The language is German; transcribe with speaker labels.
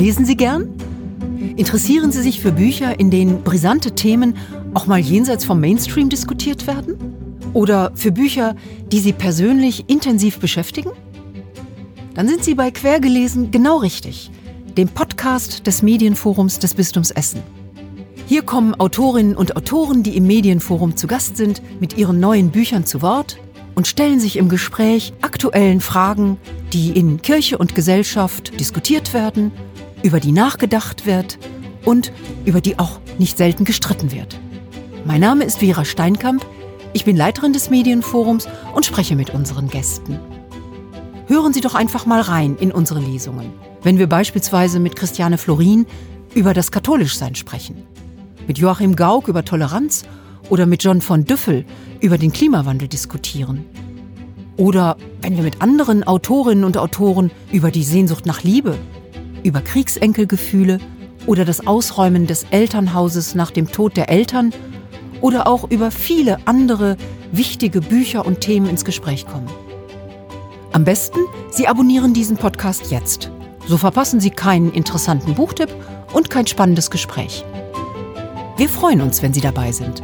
Speaker 1: Lesen Sie gern? Interessieren Sie sich für Bücher, in denen brisante Themen auch mal jenseits vom Mainstream diskutiert werden? Oder für Bücher, die Sie persönlich intensiv beschäftigen? Dann sind Sie bei Quergelesen genau richtig, dem Podcast des Medienforums des Bistums Essen. Hier kommen Autorinnen und Autoren, die im Medienforum zu Gast sind, mit ihren neuen Büchern zu Wort und stellen sich im Gespräch aktuellen Fragen, die in Kirche und Gesellschaft diskutiert werden, über die nachgedacht wird und über die auch nicht selten gestritten wird. Mein Name ist Vera Steinkamp, ich bin Leiterin des Medienforums und spreche mit unseren Gästen. Hören Sie doch einfach mal rein in unsere Lesungen, wenn wir beispielsweise mit Christiane Florin über das Katholischsein sprechen, mit Joachim Gauck über Toleranz oder mit John von Düffel über den Klimawandel diskutieren. Oder wenn wir mit anderen Autorinnen und Autoren über die Sehnsucht nach Liebe, über Kriegsenkelgefühle oder das Ausräumen des Elternhauses nach dem Tod der Eltern oder auch über viele andere wichtige Bücher und Themen ins Gespräch kommen. Am besten, Sie abonnieren diesen Podcast jetzt. So verpassen Sie keinen interessanten Buchtipp und kein spannendes Gespräch. Wir freuen uns, wenn Sie dabei sind.